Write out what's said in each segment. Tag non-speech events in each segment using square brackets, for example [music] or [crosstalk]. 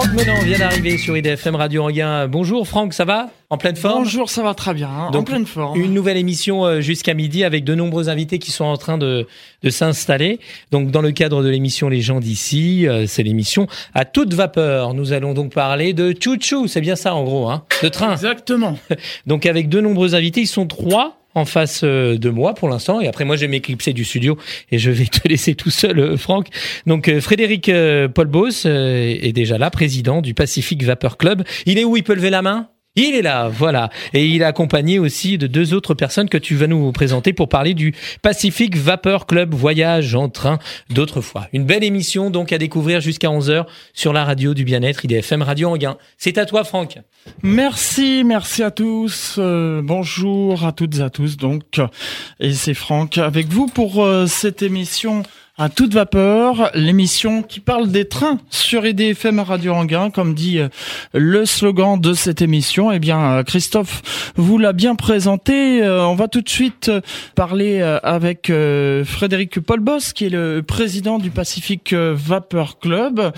Franck Menant vient d'arriver sur IDFM Radio Anguin. Bonjour Franck, ça va? En pleine forme? Bonjour, ça va très bien, hein, en pleine forme. Une nouvelle émission euh, jusqu'à midi avec de nombreux invités qui sont en train de, de s'installer. Donc dans le cadre de l'émission Les gens d'ici, euh, c'est l'émission à toute vapeur. Nous allons donc parler de chouchou, c'est bien ça en gros, hein? De train. Exactement. [laughs] Donc avec de nombreux invités, ils sont trois en face euh, de moi pour l'instant. Et après, moi, je vais m'éclipser du studio et je vais te [laughs] laisser tout seul, euh, Franck. Donc, euh, Frédéric Paul Boss est déjà là, président du Pacific Vapor Club. Il est où? Il peut lever la main? Il est là, voilà. Et il est accompagné aussi de deux autres personnes que tu vas nous présenter pour parler du Pacific Vapor Club Voyage en train d'autrefois. Une belle émission donc à découvrir jusqu'à 11h sur la radio du bien-être IDFM Radio Anguin. C'est à toi Franck. Merci, merci à tous. Euh, bonjour à toutes et à tous donc. Et c'est Franck avec vous pour euh, cette émission à toute vapeur, l'émission qui parle des trains sur EDFM Radio Anguin, comme dit euh, le slogan de cette émission. Eh bien, euh, Christophe vous l'a bien présenté. Euh, on va tout de suite parler avec Frédéric Paul Boss, qui est le président du Pacific Vapeur Club,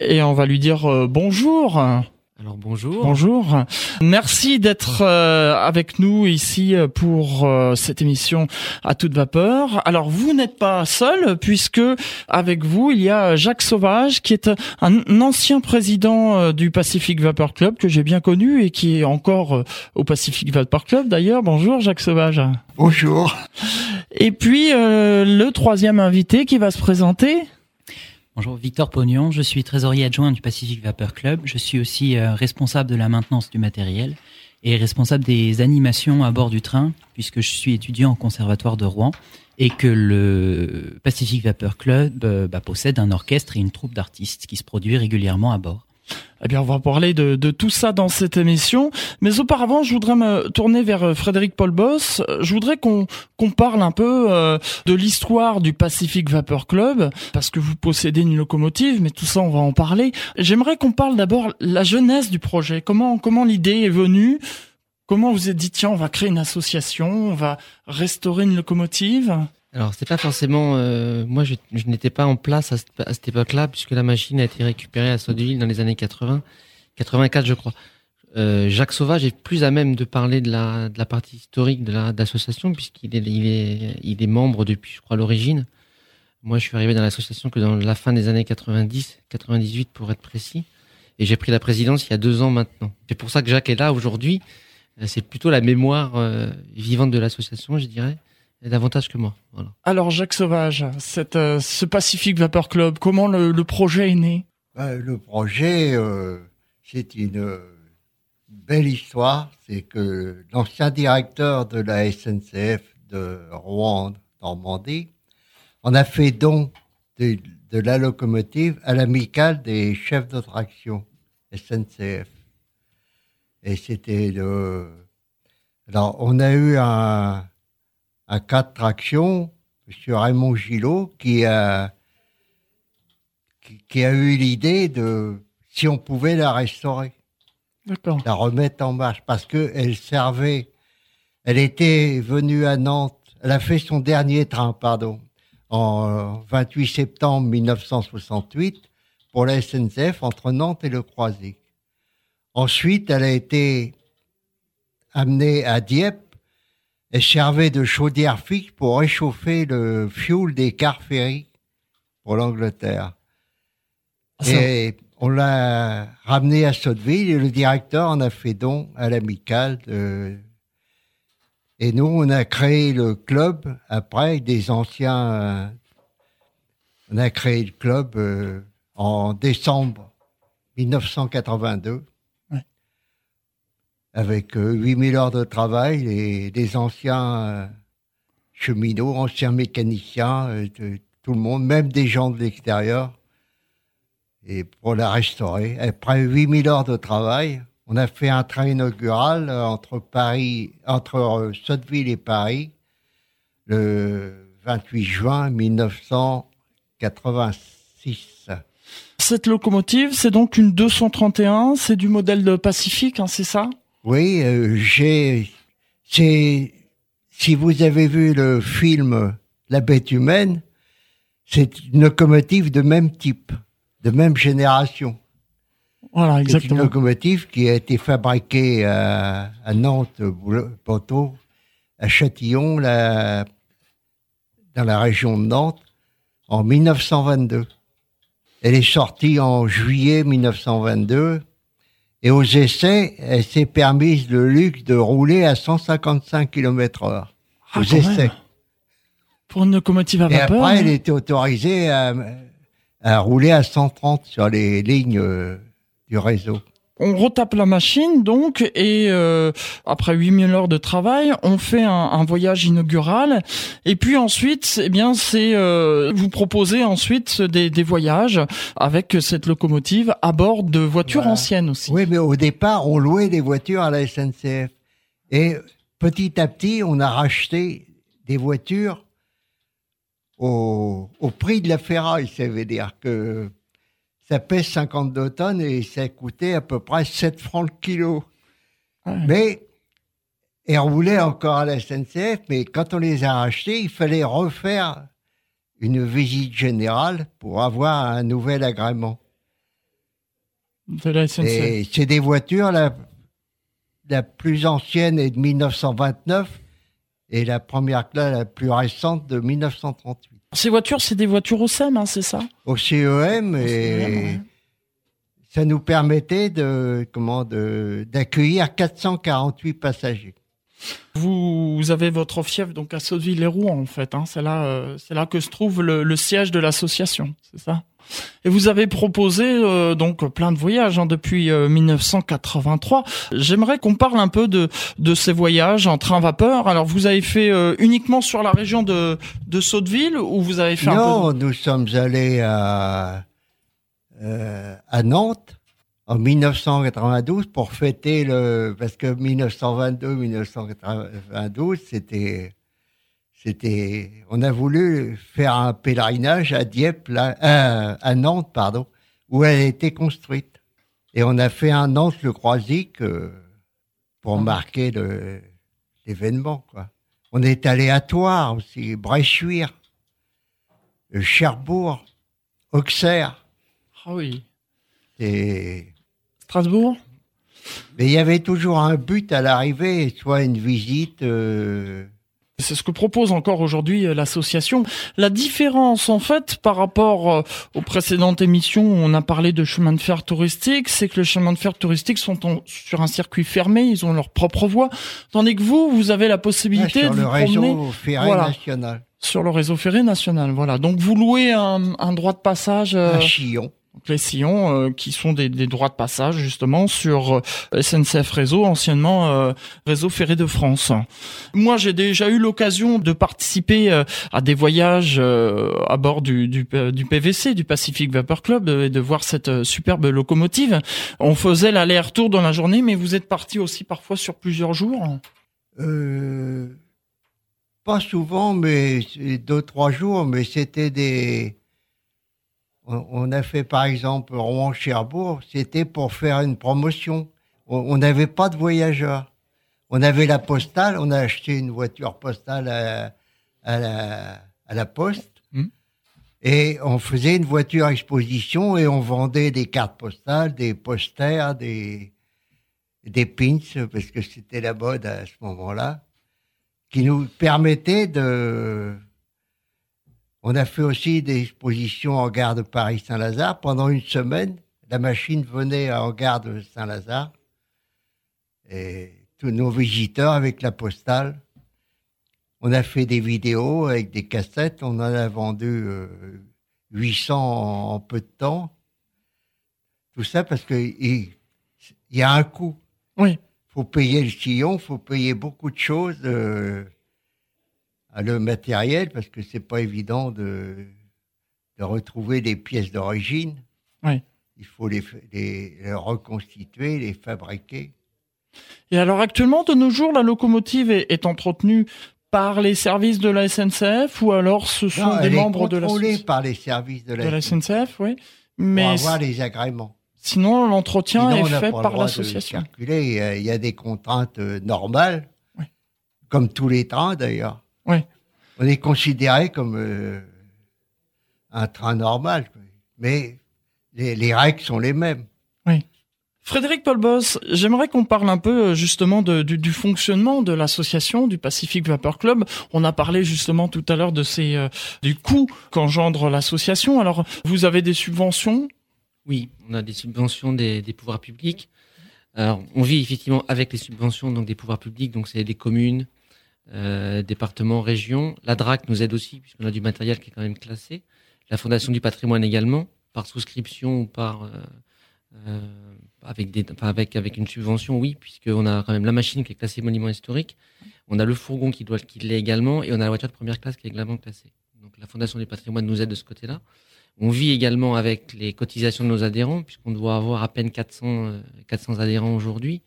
et on va lui dire bonjour. Alors bonjour. Bonjour. Merci d'être euh, avec nous ici euh, pour euh, cette émission à toute vapeur. Alors vous n'êtes pas seul puisque avec vous il y a Jacques Sauvage qui est un ancien président du Pacific Vapor Club que j'ai bien connu et qui est encore au Pacific Vapor Club d'ailleurs. Bonjour Jacques Sauvage. Bonjour. Et puis le troisième invité qui va se présenter. Bonjour, Victor Pognon, je suis trésorier adjoint du Pacific Vapor Club. Je suis aussi euh, responsable de la maintenance du matériel et responsable des animations à bord du train, puisque je suis étudiant au conservatoire de Rouen et que le Pacific Vapor Club euh, bah, possède un orchestre et une troupe d'artistes qui se produit régulièrement à bord. Eh bien, on va parler de, de, tout ça dans cette émission. Mais auparavant, je voudrais me tourner vers euh, Frédéric Paul Boss. Je voudrais qu'on parle un peu euh, de l'histoire du Pacific Vapor Club, parce que vous possédez une locomotive, mais tout ça, on va en parler. J'aimerais qu'on parle d'abord la jeunesse du projet. Comment comment l'idée est venue? Comment vous êtes dit tiens, on va créer une association, on va restaurer une locomotive? Alors, c'est pas forcément. Euh, moi, je, n'étais pas en place à, cette, époque-là, puisque la machine a été récupérée à Sotteville dans les années 80, 84, je crois. Euh, Jacques Sauvage est plus à même de parler de la, de la partie historique de l'association, puisqu'il est, il est, il est membre depuis, je crois, l'origine. Moi, je suis arrivé dans l'association que dans la fin des années 90, 98 pour être précis. Et j'ai pris la présidence il y a deux ans maintenant. C'est pour ça que Jacques est là aujourd'hui. Euh, c'est plutôt la mémoire vivante de l'association, je dirais davantage que moi. Voilà. Alors Jacques Sauvage, cette, euh, ce Pacific Vapor Club, comment le, le projet est né? Bah, Le projet, euh, c'est une belle histoire. C'est que l'ancien directeur de la SNCF de Rouen, Normandie, en a fait don de, de la locomotive à l'amicale des chefs de traction SNCF. Et c'était le... Alors, on a eu un, à quatre tractions, M. Raymond Gillot, qui a, qui, a eu l'idée de si on pouvait la restaurer, la remettre en marche, parce qu'elle servait, elle était venue à Nantes, elle a fait son dernier train, pardon, en 28 septembre 1968 pour la SNCF entre Nantes et le Croisic. Ensuite, elle a été amenée à Dieppe elle servait de chaudière fixe pour réchauffer le fioul des cars ferry pour l'Angleterre. Ah, et on l'a ramené à Sotteville et le directeur en a fait don à l'amicale. Et nous, on a créé le club après des anciens. on a créé le club euh, en décembre 1982 avec 8000 euh, heures de travail, et des anciens euh, cheminots, anciens mécaniciens, euh, tout le monde, même des gens de l'extérieur, et pour la restaurer. Après 8000 heures de travail, on a fait un train inaugural entre Paris, entre Sotteville et Paris, le 28 juin 1986. Cette locomotive, c'est donc une 231, c'est du modèle de Pacifique, hein, c'est ça? Oui, euh, j'ai. Si vous avez vu le film La bête humaine, c'est une locomotive de même type, de même génération. Voilà, exactement. C'est une locomotive qui a été fabriquée à, Nantes, à Châtillon, dans la région de Nantes, en 1922. Elle est sortie en juillet 1922 et aux essais, elle s'est permise le luxe de rouler à 155 km heure. Ah, aux essais. Pour une locomotive à vapeur. Et après, elle était autorisée à, à, rouler à 130 sur les lignes euh, du réseau on retape la machine donc et euh, après 8000 heures de travail, on fait un, voyage inaugural. Et puis ensuite, eh bien c'est euh, vous proposez ensuite des, voyages avec cette locomotive à bord de voitures anciennes aussi. Oui, mais au départ, on louait des voitures à la SNCF et petit à petit, on a racheté des voitures au, au prix de la ferraille, ça veut dire que ça pèse 52 tonnes et ça coûtait à peu près 7 francs le kilo. Mais, et on voulait encore à la SNCF, mais quand on les a rachetés, il fallait refaire une visite générale pour avoir un nouvel agrément. De la SNCF. Et c'est des voitures, la, la plus ancienne est de 1929 et la première classe la plus récente de 1938. Ces voitures, c'est des voitures au CEM, hein, c'est ça? Au CEM, et ça nous permettait de comment d'accueillir 448 passagers. Vous, avez votre fief donc à Sotteville-les-Rouen en fait. Hein. c'est là, euh, c'est là que se trouve le siège de l'association, c'est ça? Et vous avez proposé euh, donc plein de voyages hein, depuis 1983. Euh, J'aimerais qu'on parle un peu de, de ces voyages en train vapeur. Alors vous avez fait euh, uniquement sur la région de, de Sotteville ou vous avez fait non, un peu nous sommes allés à, à Nantes en 1992 pour fêter le parce que 1922-1992 c'était c'était, on a voulu faire un pèlerinage à Dieppe, là, euh, à Nantes, pardon, où elle a été construite. Et on a fait un Nantes le Croisic euh, pour marquer l'événement, quoi. On est allé à Toire aussi, Bréchuire, Cherbourg, Auxerre. Ah oui. Et Strasbourg? Mais il y avait toujours un but à l'arrivée, soit une visite. Euh, c'est ce que propose encore aujourd'hui euh, l'association. La différence, en fait, par rapport euh, aux précédentes émissions où on a parlé de chemin de fer touristique, c'est que les chemins de fer touristiques sont sur un circuit fermé, ils ont leur propre voie, tandis que vous, vous avez la possibilité de le réseau ferré national. Sur le réseau ferré national, voilà. Donc vous louez un, un droit de passage. Euh, un chillon les sillons euh, qui sont des, droits de passage justement sur euh, SNCF Réseau, anciennement euh, Réseau Ferré de France. Moi, j'ai déjà eu l'occasion de participer à des voyages à bord du, du, du, PVC, du Pacific Vapor Club, et de voir cette superbe locomotive. On faisait l'aller-retour dans la journée, mais vous êtes parti aussi parfois sur plusieurs jours. pas souvent, mais deux trois jours, mais c'était des on a fait par exemple Rouen-Cherbourg, c'était pour faire une promotion. On n'avait pas de voyageurs. On avait la postale, on a acheté une voiture postale à, la, poste. Hmm. Et on faisait une voiture exposition et on vendait des cartes postales, des posters, des, des pins, parce que c'était la mode à ce moment-là, qui nous permettaient de, on a fait aussi des expositions en gare de Paris-Saint-Lazare. Pendant une semaine, la machine venait en gare de Saint-Lazare. Et tous nos visiteurs avec la postale. On a fait des vidéos avec des cassettes. On en a vendu 800 euh, en, peu de temps. Tout ça parce qu'il y, a un coût. Oui. faut payer le sillon, faut payer beaucoup de choses. Euh, le matériel parce que c'est pas évident de, de retrouver des pièces d'origine. Oui. Il faut les, les, reconstituer, les fabriquer. Et alors actuellement, de nos jours, la locomotive est, entretenue par les services de la SNCF ou alors ce sont des membres de la SNCF par les services de la, SNCF, oui. Mais pour avoir les agréments. Sinon, l'entretien est fait par l'association. Il y a des contraintes euh, normales, comme tous les trains d'ailleurs. On est considéré comme euh, un train normal, mais les, règles sont les mêmes. Oui. Frédéric Paul Boss, j'aimerais qu'on parle un peu justement de, du, du, fonctionnement de l'association du Pacific Vapor Club. On a parlé justement tout à l'heure de ces euh, du coût qu'engendre l'association. Alors, vous avez des subventions? Oui, on a des subventions des, des, pouvoirs publics. Alors, on vit effectivement avec les subventions donc des pouvoirs publics, donc c'est des communes, euh, départements, régions. La DRAC nous aide aussi puisqu'on a du matériel qui est quand même classé. La Fondation du patrimoine également, par souscription ou par euh, euh, avec, avec, avec une subvention, oui, puisqu'on a quand même la machine qui est classée monument historique, on a le fourgon qui doit qui l'est également, et on a la voiture de première classe qui est également classée. Donc la Fondation du patrimoine nous aide de ce côté-là. On vit également avec les cotisations de nos adhérents, puisqu'on doit avoir à peine 400, 400 euh, adhérents aujourd'hui.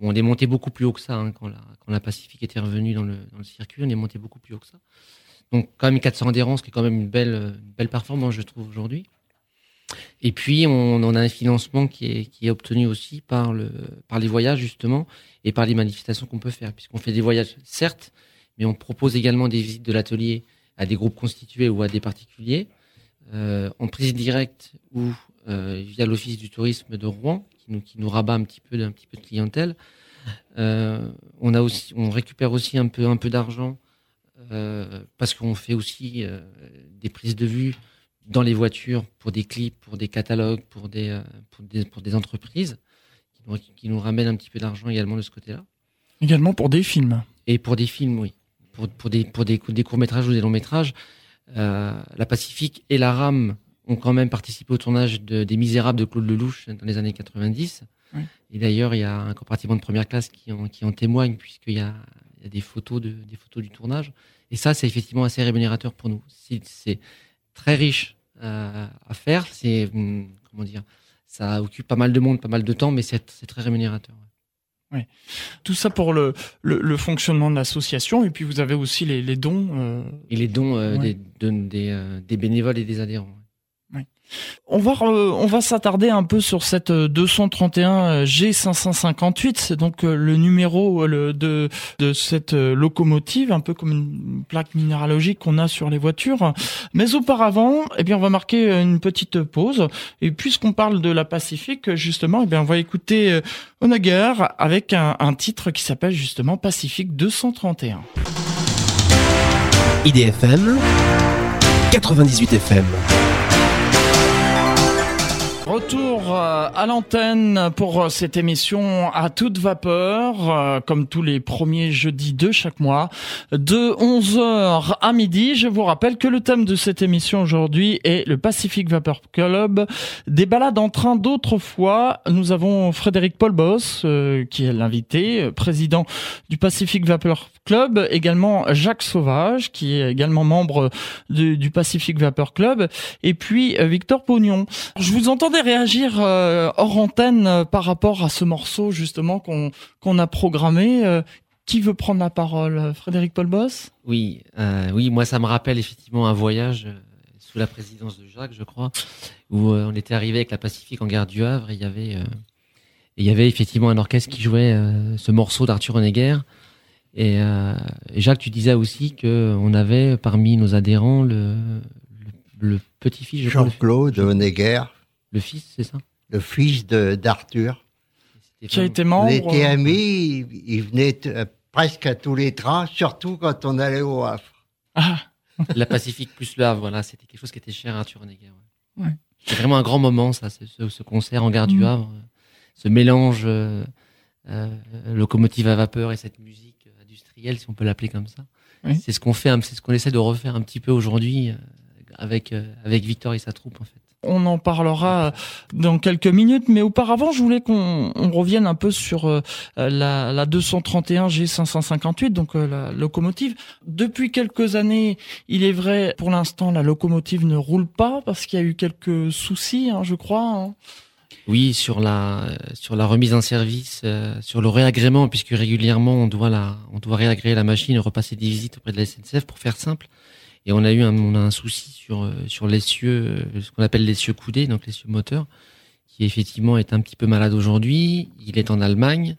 On est monté beaucoup plus haut que ça hein, quand, la, Pacifique était revenue dans le, circuit. On est monté beaucoup plus haut que ça. Donc quand même 400 adhérents, ce qui est quand même une belle, performance, je trouve, aujourd'hui. Et puis, on, a un financement qui est, obtenu aussi par les voyages, justement, et par les manifestations qu'on peut faire, puisqu'on fait des voyages, certes, mais on propose également des visites de l'atelier à des groupes constitués ou à des particuliers, euh, en prise directe ou euh, via l'Office du tourisme de Rouen, qui nous, qui nous rabat un petit peu, d'un petit peu de clientèle. Euh, on, a aussi, on récupère aussi un peu, un peu d'argent euh, parce qu'on fait aussi euh, des prises de vue dans les voitures pour des clips, pour des catalogues, pour des, pour des, pour des entreprises qui nous, qui nous ramènent un petit peu d'argent également de ce côté-là. Également pour des films. Et pour des films, oui. Pour, pour des, pour des, des courts-métrages ou des longs-métrages. La Pacifique et la RAM ont quand même participé au tournage de, des Misérables de Claude Lelouch dans les années 90. Oui. Et d'ailleurs, il y a un compartiment de première classe qui en, qui en témoigne, puisqu'il y a, il y a des, photos de, des photos du tournage. Et ça, c'est effectivement assez rémunérateur pour nous. C'est très riche euh, à faire. C'est hum, comment dire, ça occupe pas mal de monde, pas mal de temps, mais c'est très rémunérateur. Oui. Tout ça pour le, le, le fonctionnement de l'association et puis vous avez aussi les, les dons. Euh... Et les dons euh, ouais. des, des, des, bénévoles et des adhérents. On va on va s'attarder un peu sur cette 231 G558, c'est donc euh, le numéro euh, de de cette euh, locomotive, un peu comme une plaque minéralogique qu'on a sur les voitures. Mais auparavant, eh bien on va marquer une petite pause et puisqu'on parle de la Pacifique justement, eh bien on va écouter Onager avec un, un titre qui s'appelle justement Pacifique 231. IDFM 98 FM. Retour euh, à l'antenne pour euh, cette émission à toute vapeur, euh, comme tous les premiers jeudis de chaque mois, de 11h à midi. Je vous rappelle que le thème de cette émission aujourd'hui est le Pacific Vapor Club, des balades en train d'autrefois. Nous avons Frédéric Paul Boss, qui est l'invité, président du Pacific Vapor Club, également Jacques Sauvage, qui est également membre du, Pacific Vapor Club, et puis Victor Pognon. Je vous entendais réagir euh, hors antenne euh, par rapport à ce morceau justement qu'on qu'on a programmé. Euh, qui veut prendre la parole? Frédéric Paul Boss Oui, euh, oui, moi ça me rappelle effectivement un voyage sous la présidence de Jacques, je crois, où on était arrivé avec la Pacifique en gare du Havre et il y avait il y avait effectivement un orchestre qui jouait ce morceau d'Arthur Honegger. Et, et, Jacques, tu disais aussi que on avait parmi nos adhérents le, le, le petit-fils Jean-Claude Honegger le fils, c'est ça? Le fils d'Arthur. Qui a été membre. On était amis, il, il venait euh, presque à tous les trains, surtout quand on allait au Havre. Ah. La Pacifique plus le Havre, voilà, c'était quelque chose qui était cher à Arthur Honegger. Ouais. ouais. C'est vraiment un grand moment, ça, ce, ce concert en gare mmh. du Havre, ce mélange euh, euh, locomotive à vapeur et cette musique industrielle, si on peut l'appeler comme ça. Oui. C'est ce qu'on fait, c'est ce qu'on essaie de refaire un petit peu aujourd'hui euh, avec avec Victor et sa troupe en fait on en parlera dans quelques minutes, mais auparavant, je voulais qu'on revienne un peu sur euh, la, la 231 G558, donc euh, la locomotive. Depuis quelques années, il est vrai, pour l'instant, la locomotive ne roule pas parce qu'il y a eu quelques soucis, hein, je crois. Hein. Oui, sur la sur la remise en service, euh, sur le réagrément, puisque régulièrement on doit la on doit réagréer la machine, repasser des visites auprès de la SNCF pour faire simple. Et on a eu un, on a un souci sur euh, sur l'essieu, euh, ce qu'on appelle l'essieu coudé, donc l'essieu moteur, qui effectivement est un petit peu malade aujourd'hui. Il est en Allemagne.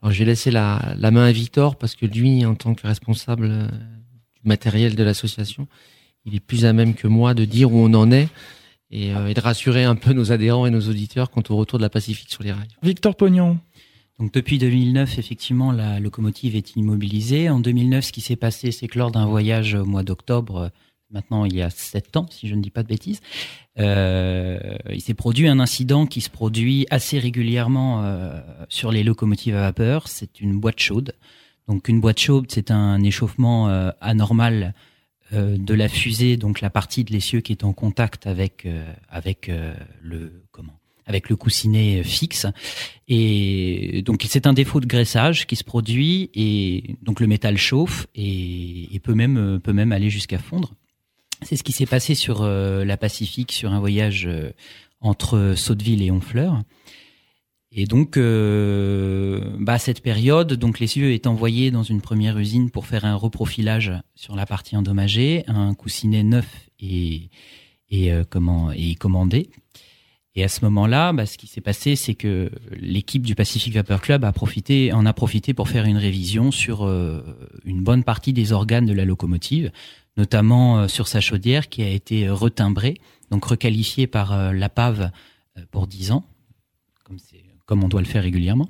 Alors j'ai laissé la, la main à Victor parce que lui, en tant que responsable euh, du matériel de l'association, il est plus à même que moi de dire où on en est. et, de rassurer un peu nos adhérents et nos auditeurs quant au retour de la Pacifique sur les rails. Victor Pognon. Donc depuis 2009, effectivement, la locomotive est immobilisée. En 2009, ce qui s'est passé, c'est que lors d'un voyage au mois d'octobre, maintenant il y a sept ans, si je ne dis pas de bêtises, euh, il s'est produit un incident qui se produit assez régulièrement euh, sur les locomotives à vapeur. C'est une boîte chaude. Donc une boîte chaude, c'est un échauffement euh, anormal euh, de la fusée, donc la partie de l'essieu qui est en contact avec euh, avec le avec le coussinet fixe. Et donc c'est un défaut de graissage qui se produit et donc le métal chauffe et, peut même peut même aller jusqu'à fondre. C'est ce qui s'est passé sur euh, la Pacifique sur un voyage euh, entre Sotteville et Honfleur. Et donc, euh, bah, à cette période, donc l'essieu est envoyé dans une première usine pour faire un reprofilage sur la partie endommagée, un coussinet neuf et comment est commandé. Et à ce moment-là, bah, ce qui s'est passé, c'est que l'équipe du Pacific Vapor Club a profité, en a profité pour faire une révision sur une bonne partie des organes de la locomotive, notamment euh, sur sa chaudière qui a été retimbrée, donc requalifiée par euh, la PAV euh, pour 10 ans, comme on doit le faire régulièrement.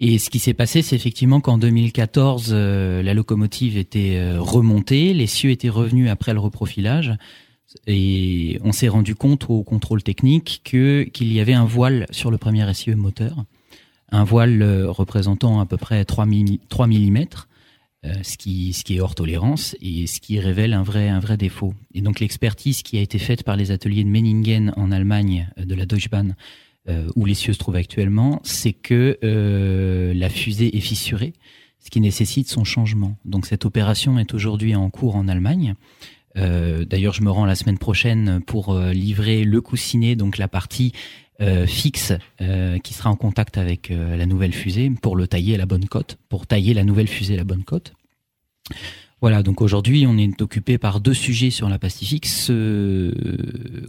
Et ce qui s'est passé, c'est effectivement qu'en 2014, la locomotive était remontée, les cieux étaient revenus après le reprofilage, et on s'est rendu compte au contrôle technique que qu'il y avait un voile sur le premier essieu moteur, un voile représentant à peu près 3, 3 mm, euh, ce qui ce qui est hors tolérance et ce qui révèle un vrai un vrai défaut. Et donc l'expertise qui a été faite par les ateliers de Menningen en Allemagne euh, de la Deutsche Bahn euh, où les cieux se trouvent actuellement, c'est que la fusée est fissurée, ce qui nécessite son changement. Donc cette opération est aujourd'hui en cours en Allemagne. D'ailleurs, je me rends la semaine prochaine pour livrer le coussinet, donc la partie fixe qui sera en contact avec la nouvelle fusée pour le tailler à la bonne cote, pour tailler la nouvelle fusée à la bonne cote. Voilà, donc aujourd'hui, on est occupé par deux sujets sur la Pacifique, ce,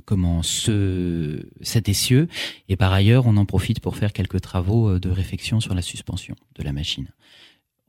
comment, ce, cet essieu, et par ailleurs, on en profite pour faire quelques travaux euh, de réfection sur la suspension de la machine.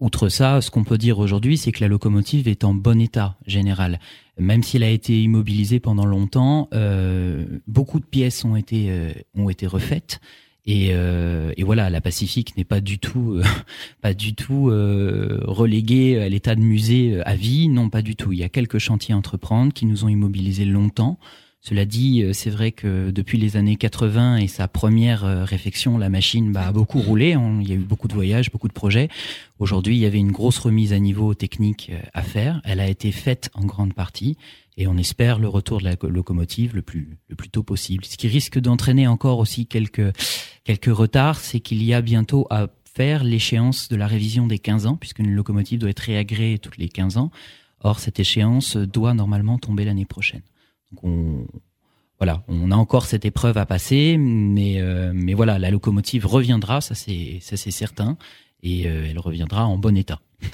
Outre ça, ce qu'on peut dire aujourd'hui, c'est que la locomotive est en bon état général. Même s'il a été immobilisé pendant longtemps, euh, beaucoup de pièces ont été, euh, ont été refaites. Et, euh, et, voilà, la Pacifique n'est pas du tout, euh, [laughs] pas du tout euh, reléguée à l'état de musée euh, à vie. Non, pas du tout. Il y a quelques chantiers à entreprendre qui nous ont immobilisés longtemps. Cela dit, c'est vrai que depuis les années 80 et sa première réflexion, la machine bah, a beaucoup roulé. Il y a eu beaucoup de voyages, beaucoup de projets. Aujourd'hui, il y avait une grosse remise à niveau technique à faire. Elle a été faite en grande partie et on espère le retour de la locomotive le plus tôt possible. Ce qui risque d'entraîner encore aussi quelques quelques retards, c'est qu'il y a bientôt à faire l'échéance de la révision des 15 ans puisqu'une locomotive doit être réagréée toutes les 15 ans. Or cette échéance doit normalement tomber l'année prochaine. Donc on voilà, on a encore cette épreuve à passer, mais euh, mais voilà, la locomotive reviendra, ça c'est ça c'est certain, et euh, elle reviendra en bon état. [laughs]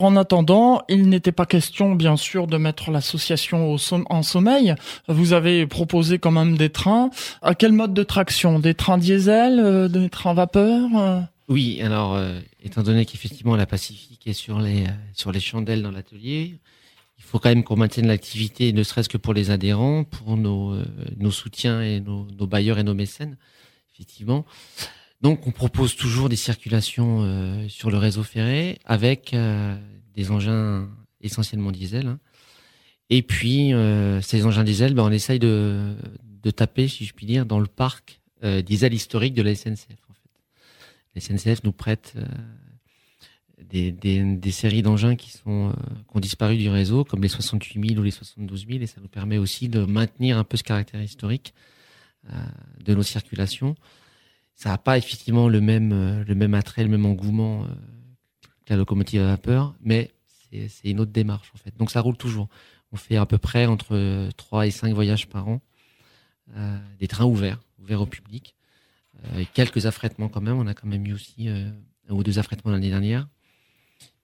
En attendant, il n'était pas question, bien sûr, de mettre l'association en sommeil. Vous avez proposé quand même des trains. À quel mode de traction? Des trains diesel euh, Des trains vapeur euh? Oui, alors, euh, étant donné qu'effectivement la Pacifique est sur les, sur les chandelles dans l'atelier, il faut quand même qu'on maintienne l'activité, ne serait-ce que pour les adhérents, pour nos, nos soutiens et nos, nos, bailleurs et nos mécènes, effectivement. Donc, on propose toujours des circulations euh, sur le réseau ferré avec euh, des engins essentiellement diesel. Hein. Et puis, euh, ces engins diesel, ben, on essaye de, de, taper, si je puis dire, dans le parc diesel historique de la SNCF. En fait. La SNCF nous prête des, des, séries d'engins qui sont qui ont disparu du réseau, comme les 68 000 ou les 72 000, et ça nous permet aussi de maintenir un peu ce caractère historique de nos circulations ça n'a pas effectivement le même, euh, le même attrait, le même engouement euh, que la locomotive à vapeur, mais c'est une autre démarche en fait. Donc ça roule toujours. On fait à peu près entre 3 et 5 voyages par an, euh, des trains ouverts, ouverts au public, euh, quelques affrètements quand même. On a quand même eu aussi euh, un ou deux affrètements l'année dernière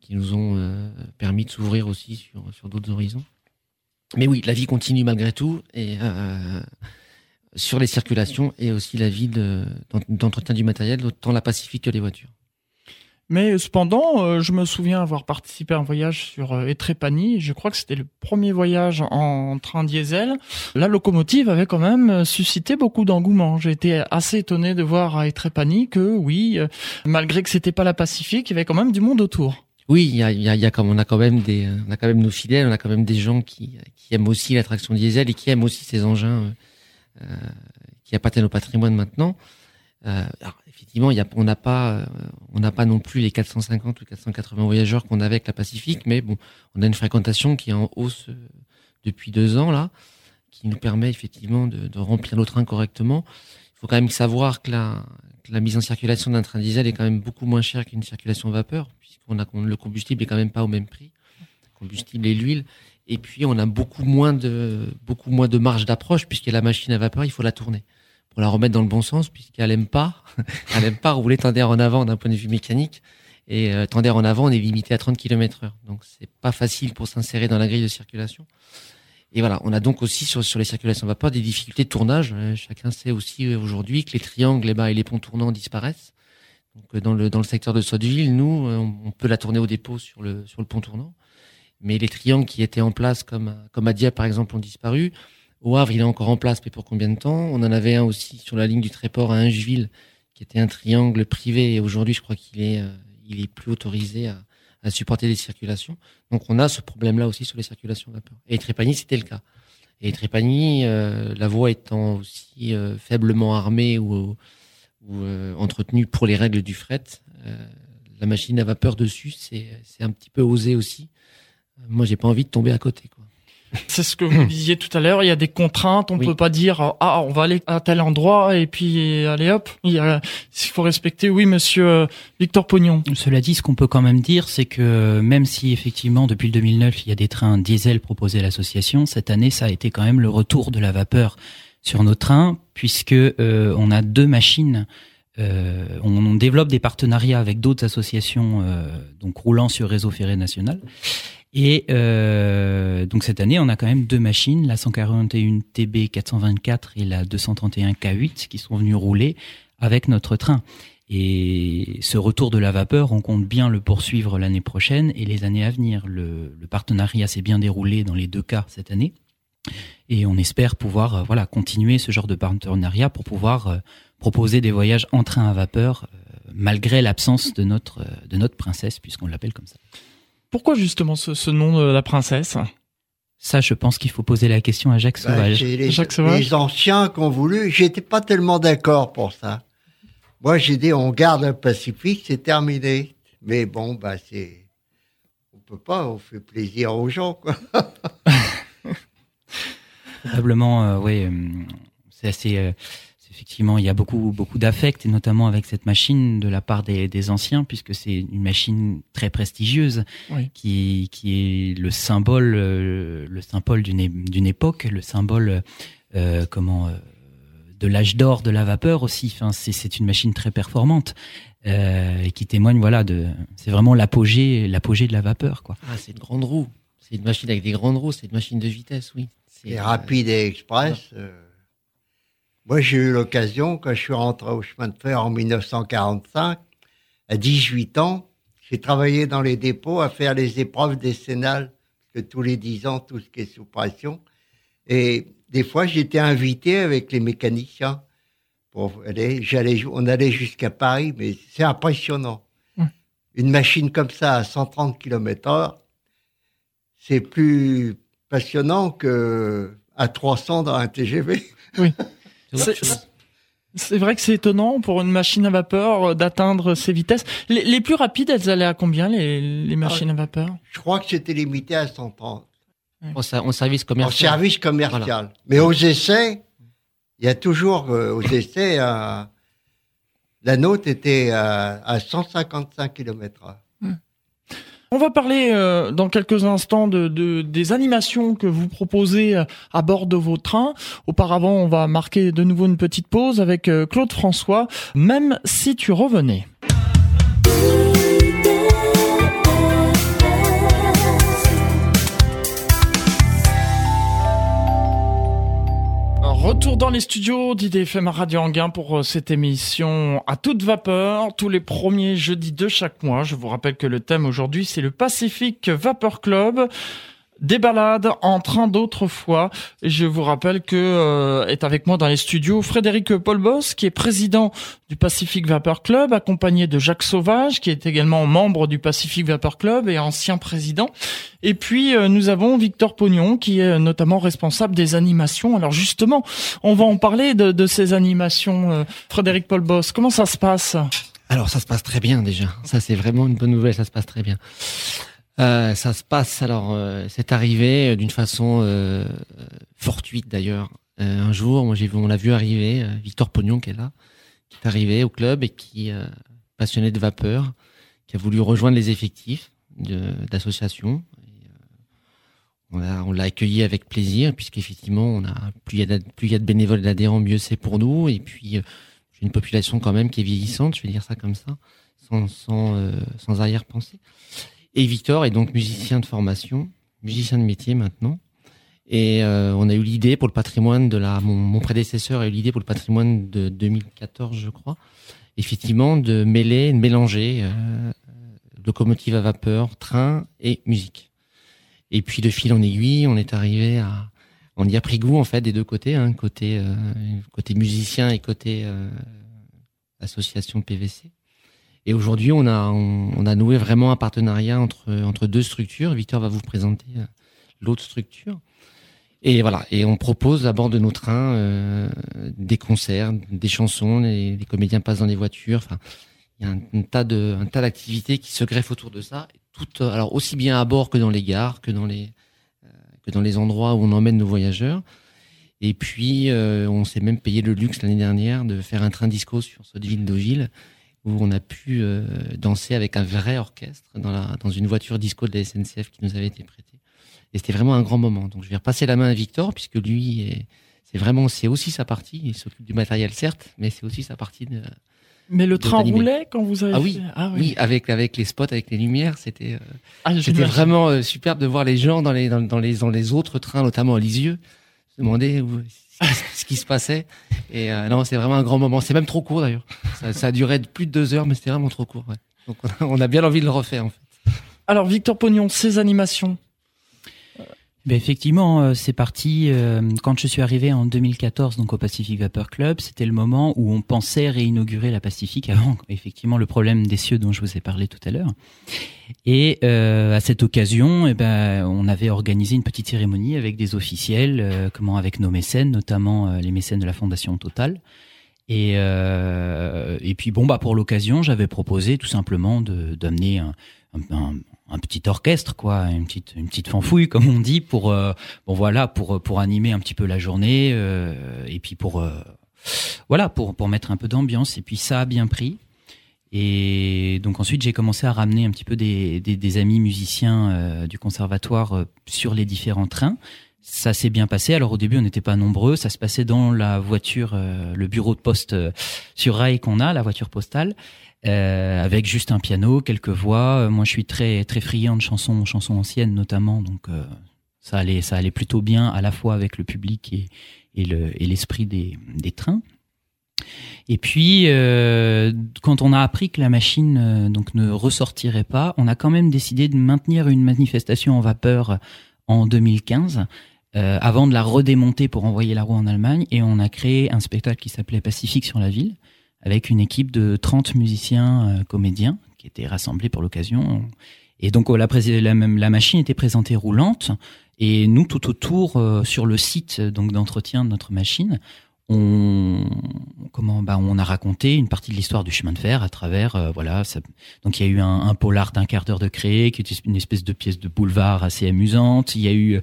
qui nous ont permis de s'ouvrir aussi sur, sur d'autres horizons. Mais oui, la vie continue malgré tout et sur les circulations et aussi la vie d'entretien du matériel, autant la Pacifique que les voitures. Mais cependant, euh, je me souviens avoir participé à un voyage sur euh. Je crois que c'était le premier voyage en train diesel. La locomotive avait quand même euh, suscité beaucoup d'engouement. J'ai été assez étonné de voir à Etrépanie que oui, malgré que c'était pas la Pacifique, il y avait quand même du monde autour. Oui, il y a, y a, y a comme on a quand même des, on a quand même nos fidèles, on a quand même des gens qui, qui aiment aussi l'attraction diesel et qui aiment aussi ces engins euh, qui appartiennent au patrimoine maintenant. Euh, alors, effectivement, y a, on n'a pas, euh, on n'a pas non plus les 450 ou 480 voyageurs qu'on avait avec la Pacifique, mais bon, on a une fréquentation qui est en hausse euh, depuis deux ans là, qui nous permet effectivement de, de remplir nos trains correctement. Il faut quand même savoir que la, mise en circulation d'un train diesel est quand même beaucoup moins chère qu'une circulation vapeur, puisqu'on a le combustible est quand même pas au même prix, le combustible et l'huile. Et puis on a beaucoup moins de beaucoup moins de marge d'approche puisque la machine à vapeur, il faut la tourner pour la remettre dans le bon sens, puisqu'elle aime pas, [laughs] elle aime pas rouler tendère en avant d'un point de vue mécanique. Et euh, en avant, on est limité à 30 km heure. Donc c'est pas facile pour s'insérer dans la grille de circulation. Et voilà, on a donc aussi sur, sur les circulations vapeur des difficultés de tournage. Euh, chacun sait aussi euh, aujourd'hui que les triangles les bas et les ponts tournants disparaissent. Donc euh, dans le dans le secteur de Sotteville, nous, on, peut la tourner au dépôt sur le sur le pont tournant, mais les triangles qui étaient en place comme comme à Dieppe par exemple ont disparu. Au Havre, il est encore en place, mais pour combien de temps? On en avait un aussi sur la ligne du Tréport à Ingeville, qui était un triangle privé. Et aujourd'hui, je crois qu'il est, il est plus autorisé à, à, supporter des circulations. Donc, on a ce problème-là aussi sur les circulations vapeur. Et Trépagny, c'était le cas. Et Trépagny, euh, la voie étant aussi euh, faiblement armée ou, ou euh, entretenue pour les règles du fret, la machine à vapeur dessus, c'est un petit peu osé aussi. Moi, j'ai pas envie de tomber à côté. C'est ce que vous disiez tout à l'heure. Il y a des contraintes. On oui. peut pas dire ah on va aller à tel endroit et puis allez hop. Il, y a, il faut respecter. Oui, Monsieur euh, Victor Pognon. Cela dit, ce qu'on peut quand même dire, c'est que même si effectivement depuis le 2009 il y a des trains diesel proposés à l'association, cette année ça a été quand même le retour de la vapeur sur nos trains puisque euh, on a deux machines. Euh, on, on, développe des partenariats avec d'autres associations euh, donc roulant sur réseau ferré national et euh, donc cette année, on a quand même deux machines, la 141 TB 424 et la 231 K8, qui sont venues rouler avec notre train. Et ce retour de la vapeur, on compte bien le poursuivre l'année prochaine et les années à venir. Le, le partenariat s'est bien déroulé dans les deux cas cette année. Et on espère pouvoir euh, voilà continuer ce genre de partenariat pour pouvoir euh, proposer des voyages en train à vapeur euh, malgré l'absence de notre de notre princesse puisqu'on l'appelle comme ça. Pourquoi justement ce, ce, nom de la princesse? Ça, je pense qu'il faut poser la question à Jacques Sauvage. Bah, les, Jacques Sauvage? les anciens qui ont voulu, j'étais pas tellement d'accord pour ça. Moi, j'ai dit, on garde le Pacifique, c'est terminé. Mais bon, bah, c'est, on peut pas, on fait plaisir aux gens, quoi. [laughs] Probablement, euh, oui, c'est assez. Euh, effectivement, il y a beaucoup beaucoup d'affect et notamment avec cette machine de la part des, des anciens, puisque c'est une machine très prestigieuse oui. qui qui est le symbole euh, le symbole d'une d'une époque, le symbole euh, comment euh, de l'âge d'or de la vapeur aussi. Enfin, c'est c'est une machine très performante. Euh, et qui témoigne voilà de c'est vraiment l'apogée l'apogée de la vapeur quoi. Ah, c'est une grande roue. C'est une machine avec des grandes roues, c'est une machine de vitesse, oui. C'est rapide et express. Euh, moi, j'ai eu l'occasion, quand je suis rentré au chemin de fer en 1945, à 18 ans, j'ai travaillé dans les dépôts à faire les épreuves décennales, parce que tous les 10 ans, tout ce qui est sous pression. Et des fois, j'étais invité avec les mécaniciens. Pour aller, j'allais, on allait jusqu'à Paris, mais c'est impressionnant. Ouais. Une machine comme ça à 130 km heure, c'est plus passionnant que à 300 dans un TGV. Oui. [laughs] C'est vrai que c'est étonnant pour une machine à vapeur euh, d'atteindre ces vitesses. Les, les, plus rapides, elles allaient à combien les, les machines ah, à vapeur? Je crois que c'était limité à 130. Ouais. En, en, service commercial. En service commercial. Voilà. Mais aux essais, il y a toujours euh, aux essais, euh, la nôtre était à, à 155 km/h. On va parler euh, dans quelques instants de, de, des animations que vous proposez euh, à bord de vos trains. Auparavant, on va marquer de nouveau une petite pause avec euh, Claude François, même si tu revenais. Retour dans les studios d'IDFM Radio Anguin pour euh, cette émission à toute vapeur, tous les premiers jeudis de chaque mois. Je vous rappelle que le thème aujourd'hui, c'est le Pacific Vapor Club des balades en train d'autrefois. Je vous rappelle que euh, est avec moi dans les studios Frédéric Paul Boss, qui est président du Pacific Vapor Club, accompagné de Jacques Sauvage, qui est également membre du Pacific Vapor Club et ancien président. Et puis euh, nous avons Victor Pognon, qui est notamment responsable des animations. Alors justement, on va en parler de, de ces animations. Euh, Frédéric Paul Boss, comment ça se passe? Alors ça se passe très bien déjà. Ça c'est vraiment une bonne nouvelle. Ça se passe très bien. Euh, ça se passe alors, euh, c'est arrivé euh, d'une façon euh, fortuite d'ailleurs. un jour, moi j'ai on l'a vu arriver, Victor Pognon qui est là, qui est arrivé au club et qui passionné de vapeur, qui a voulu rejoindre les effectifs d'association. On l'a on l'a accueilli avec plaisir puisqu'effectivement on a plus il y a de, plus il bénévoles d'adhérents mieux c'est pour nous et puis j'ai une population quand même qui est vieillissante, je vais dire ça comme ça, sans sans, sans arrière-pensée. Et Victor est donc musicien de formation, musicien de métier maintenant. Et euh, on a eu l'idée pour le patrimoine de la, mon, prédécesseur a eu l'idée pour le patrimoine de 2014, je crois, effectivement, de mêler, de mélanger euh, locomotive à vapeur, train et musique. Et puis de fil en aiguille, on est arrivé à, on y a pris goût en fait des deux côtés, hein, côté euh, côté musicien et côté euh, association PVC. Et aujourd'hui, on a, on, a noué vraiment un partenariat entre, entre deux structures. Victor va vous présenter euh, l'autre structure. Et voilà, et on propose à bord de nos trains euh, des concerts, des chansons, les, les, comédiens passent dans les voitures. Enfin, il y a un, tas de, un tas d'activités qui se greffent autour de ça. Tout, alors aussi bien à bord que dans les gares, que dans les, euh, que dans les endroits où on emmène nos voyageurs. Et puis, euh, on s'est même payé le luxe l'année dernière de faire un train disco sur cette ville d'Oville où on a pu euh, danser avec un vrai orchestre dans, la, dans une voiture disco de la SNCF qui nous avait été prêtée. Et c'était vraiment un grand moment. Donc je vais repasser la main à Victor, puisque lui, c'est vraiment, c'est aussi sa partie. Il s'occupe du matériel, certes, mais c'est aussi sa partie de. Mais le train roulait quand vous avez ah oui, ah oui, oui, avec avec les spots, avec les lumières, c'était euh, ah, c'était vraiment euh, superbe de voir les gens dans les dans, dans, les dans les autres trains, notamment à Lisieux, se demander où, ce qui se passait. Et euh, non, c'est vraiment un grand moment. C'est même trop court d'ailleurs. Ça, ça, a duré plus de deux heures, mais c'était vraiment trop court. Ouais. Donc on a, bien envie de le refaire en fait. Alors Victor Pognon, ces animations, ben effectivement, euh, c'est parti. Euh, quand je suis arrivé en 2014 donc au Pacific Vapor Club, c'était le moment où on pensait réinaugurer la Pacifique avant effectivement le problème des cieux dont je vous ai parlé tout à l'heure. Et euh, à cette occasion, eh ben, on avait organisé une petite cérémonie avec des officiels, comment avec nos mécènes, notamment les mécènes de la Fondation Total. Et, et puis bon bah pour l'occasion, j'avais proposé tout simplement d'amener un, un, un petit orchestre quoi une petite une petite fanfouille comme on dit pour euh, bon voilà pour pour animer un petit peu la journée euh, et puis pour euh, voilà pour pour mettre un peu d'ambiance. Et puis ça a bien pris. Et donc ensuite j'ai commencé à ramener un petit peu des des, des amis musiciens du conservatoire sur les différents trains ça s'est bien passé. Alors au début, on n'était pas nombreux. Ça se passait dans la voiture, le bureau de poste sur rail qu'on a, la voiture postale. Euh, avec juste un piano, quelques voix. Euh, moi, je suis très très friand de chansons, chansons anciennes notamment, donc euh, ça allait ça allait plutôt bien à la fois avec le public et, et le et l'esprit des, des trains. Et puis, euh, quand on a appris que la machine donc ne ressortirait pas, on a quand même décidé de maintenir une manifestation en vapeur en 2015. Euh, avant de la redémonter pour envoyer la roue en Allemagne, et on a créé un spectacle qui s'appelait Pacifique sur la ville, avec une équipe de 30 musiciens euh, comédiens qui étaient rassemblés pour l'occasion. Et donc la, la, la, machine était présentée roulante et nous tout autour euh, sur le site donc d'entretien de notre machine, on comment bah on a raconté une partie de l'histoire du chemin de fer à travers euh, voilà donc il y a eu un, polar d'un quart d'heure de créé qui était une espèce de pièce de boulevard assez amusante. Il y a eu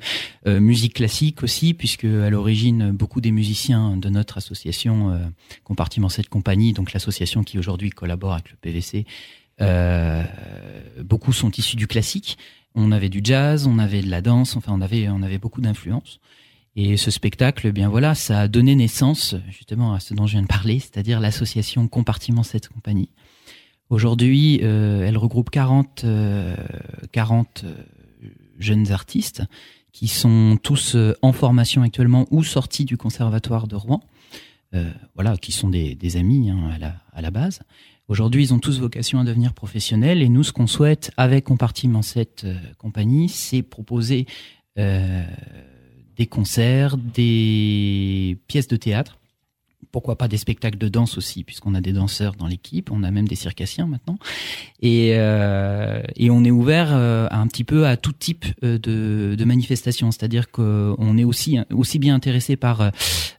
euh, musique classique aussi puisque à l'origine beaucoup des musiciens de notre association euh, compartiment cette compagnie donc l'association qui aujourd'hui collabore avec le PVC beaucoup sont issus du classique. On avait du jazz on avait de la danse enfin on avait on avait beaucoup d'influence et ce spectacle, eh bien voilà, ça a donné naissance justement à ce dont je viens de parler, c'est-à-dire l'association Compartiment cette compagnie. Aujourd'hui, euh, elle regroupe 40, 40 euh, euh, jeunes artistes qui sont tous en formation actuellement ou sortis du conservatoire de Rouen. voilà, qui sont des, amis hein, à, la, base. Aujourd'hui, ils ont tous vocation à devenir professionnels et nous, ce qu'on souhaite avec Compartiment 7 compagnie, c'est proposer des concerts, des pièces de théâtre pourquoi pas des spectacles de danse aussi, puisqu'on a des danseurs dans l'équipe, on a même des circassiens maintenant, et, euh, et on est ouvert euh, un petit peu à tout type euh, de, de manifestations, c'est-à-dire qu'on est aussi aussi bien intéressé par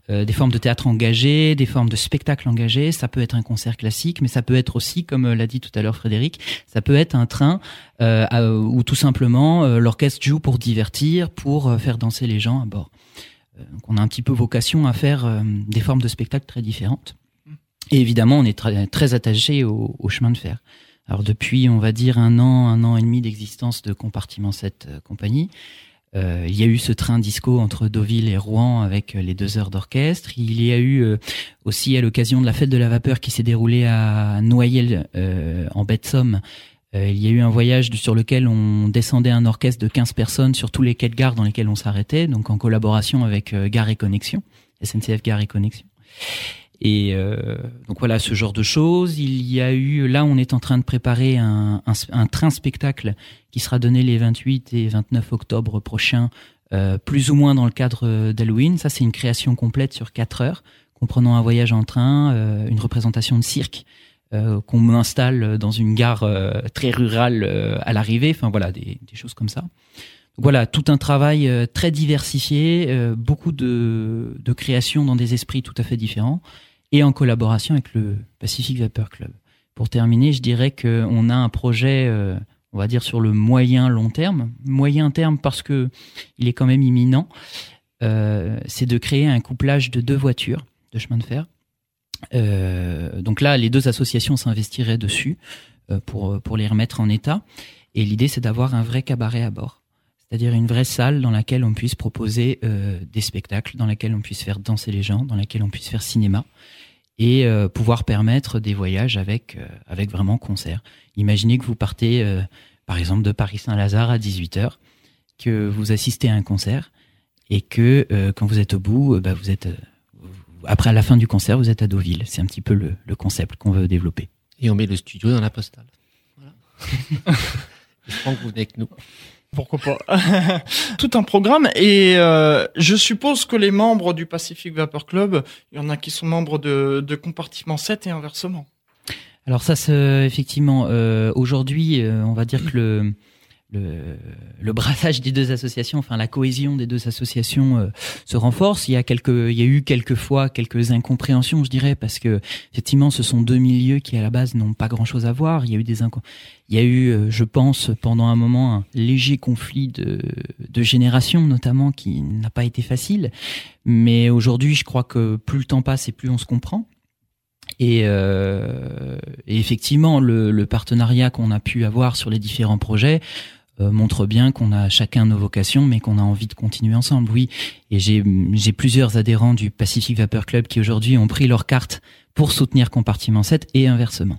des formes de théâtre engagé, des formes de spectacles engagés. Ça peut être un concert classique, mais ça peut être aussi, comme l'a dit tout à l'heure Frédéric, ça peut être un train euh, où tout simplement l'orchestre joue pour divertir, pour faire danser les gens à bord. Euh, on a un petit peu vocation à faire euh, des formes de spectacles très différentes. Et évidemment, on est très, attaché au, chemin de fer. Alors depuis, on va dire un an, un an et demi d'existence de compartiment 7 euh, compagnie, il y a eu ce train disco entre Deauville et Rouen avec les deux heures d'orchestre. Il y a eu aussi à l'occasion de la fête de la vapeur qui s'est déroulée à Noyelles en baie de Somme euh, il y a eu un voyage sur lequel on descendait un orchestre de 15 personnes sur tous les quais de gare dans lesquels on s'arrêtait, donc en collaboration avec euh, Gare et Connexion, SNCF Gare et Connexion. Et euh, donc voilà ce genre de choses. Il y a eu, là on est en train de préparer un, un, train spectacle qui sera donné les 28 et 29 octobre prochains, euh, plus ou moins dans le cadre d'Halloween. Ça c'est une création complète sur 4 heures, comprenant un voyage en train, euh, une représentation de cirque euh, qu'on installe dans une gare euh, très rurale euh, à l'arrivée. Enfin voilà, des, choses comme ça. voilà, tout un travail très diversifié, beaucoup de, créations dans des esprits tout à fait différents, et en collaboration avec le Pacific Vapor Club. Pour terminer, je dirais qu'on a un projet, on va dire sur le moyen long terme, moyen terme parce que il est quand même imminent, c'est de créer un couplage de deux voitures de chemin de fer euh, donc là, les deux associations s'investiraient dessus euh, pour, pour les remettre en état. Et l'idée, c'est d'avoir un vrai cabaret à bord. C'est-à-dire une vraie salle dans laquelle on puisse proposer euh, des spectacles, dans laquelle on puisse faire danser les gens, dans laquelle on puisse faire cinéma et pouvoir permettre des voyages avec, avec vraiment concert. Imaginez que vous partez, par exemple, de Paris-Saint-Lazare à 18h, que vous assistez à un concert et que quand vous êtes au bout, bah, vous êtes après, à la fin du concert, vous êtes à Deauville. C'est un petit peu le, le concept qu'on veut développer. Et on met le studio dans la postale. Voilà. [laughs] Je pense que vous venez avec nous. Pourquoi pas [laughs] Tout un programme et euh, je suppose que les membres du Pacific Vapor Club, il y en a qui sont membres de, de compartiment 7 et inversement. Alors ça, c'est effectivement euh, aujourd'hui, euh, on va dire que le le, le, brassage des deux associations, enfin la cohésion des deux associations euh, se renforce. Il y a quelques, il y a eu quelques fois quelques incompréhensions, je dirais, parce que effectivement, ce sont deux milieux qui à la base n'ont pas grand-chose à voir. Il y a eu des il y a eu, euh, je pense, pendant un moment un léger conflit de, de génération, notamment, qui n'a pas été facile. Mais aujourd'hui, je crois que plus le temps passe et plus on se comprend. Et, euh, et effectivement, le, le partenariat qu'on a pu avoir sur les différents projets montre bien qu'on a chacun nos vocations, mais qu'on a envie de continuer ensemble. Oui, et j'ai plusieurs adhérents du Pacific Vapor Club qui aujourd'hui ont pris leur carte pour soutenir Compartiment 7 et inversement.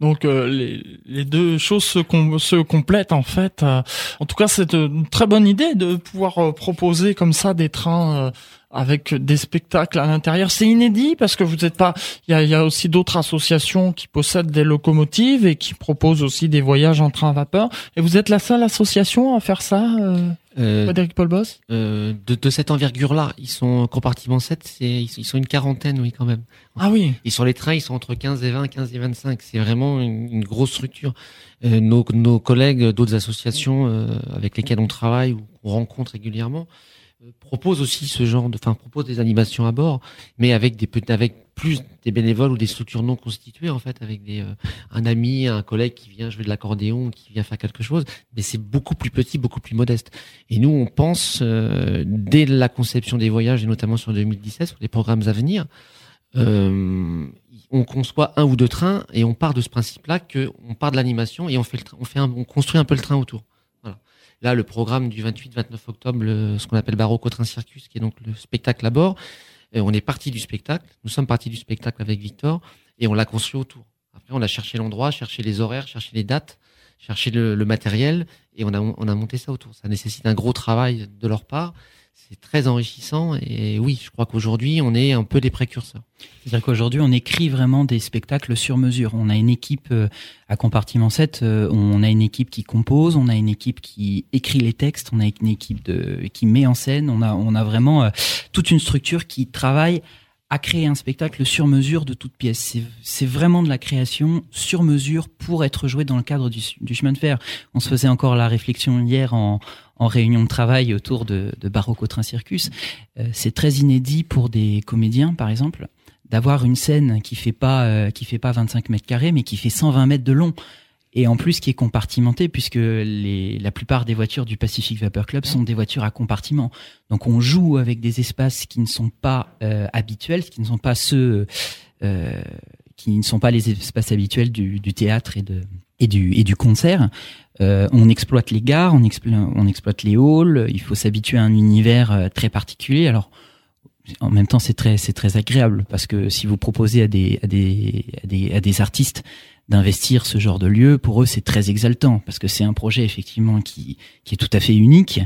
Donc euh, les, les, deux choses se, complètent en fait. Euh, en tout cas, c'est une très bonne idée de pouvoir proposer comme ça des trains avec des spectacles à l'intérieur. C'est inédit parce que vous n'êtes pas. Il y a, y a, aussi d'autres associations qui possèdent des locomotives et qui proposent aussi des voyages en train à vapeur. Et vous êtes la seule association à faire ça, euh, Frédéric Paul Boss euh, de, de, cette envergure-là, ils sont compartiment 7, c'est ils sont une quarantaine, oui, quand même. Ah oui. Et sur les trains, ils sont entre 15 et 20, 15 et 25. C'est vraiment une, une, grosse structure. Euh, nos, nos collègues d'autres associations euh, avec lesquelles on travaille ou qu'on rencontre régulièrement propose aussi ce genre de, enfin propose des animations à bord, mais avec des avec plus des bénévoles ou des structures non constituées en fait, avec des euh, un ami, un collègue qui vient jouer de l'accordéon, qui vient faire quelque chose, mais c'est beaucoup plus petit, beaucoup plus modeste. Et nous, on pense euh, dès la conception des voyages et notamment sur 2017, sur les programmes à venir, euh, on conçoit un ou deux trains et on part de ce principe-là que on part de l'animation et on fait le on fait on construit un peu le train autour. Là, le programme du 28-29 octobre, ce qu'on appelle Baroque Train Circus, qui est donc le spectacle à bord, on est parti du spectacle. Nous sommes partis du spectacle avec Victor et on l'a construit autour. Après, on a cherché l'endroit, cherché les horaires, cherché les dates, chercher le, matériel et on a monté ça autour. Ça nécessite un gros travail de leur part c'est très enrichissant et oui, je crois qu'aujourd'hui, on est un peu des précurseurs. C'est-à-dire qu'aujourd'hui, on écrit vraiment des spectacles sur mesure. On a une équipe euh, à compartiment 7, euh, on a une équipe qui compose, on a une équipe qui écrit les textes, on a une équipe de, qui met en scène, on a, on a vraiment euh, toute une structure qui travaille à créer un spectacle sur mesure de toute pièce. C'est vraiment de la création sur mesure pour être joué dans le cadre du, du, chemin de fer. On se faisait encore la réflexion hier en, en réunion de travail autour de, de Barocco Train Circus. Euh, c'est très inédit pour des comédiens, par exemple, d'avoir une scène qui fait pas euh, qui fait pas 25 mètres carrés, mais qui fait 120 mètres de long. Et en plus, qui est compartimenté, puisque la plupart des voitures du Pacific Vapor Club sont des voitures à compartiment. Donc, on joue avec des espaces qui ne sont pas euh, habituels, qui ne sont pas ceux qui ne sont pas les espaces habituels du, théâtre et du concert. Euh, on exploite les gares, on, exploite les halls. Il faut s'habituer à un univers euh, très particulier. Alors, en même temps, c'est très très agréable parce que si vous proposez à des à des à des, artistes d'investir ce genre de lieu, pour eux, c'est très exaltant parce que c'est un projet effectivement qui qui est tout à fait unique.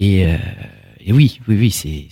Et, euh, et oui, oui, oui, c'est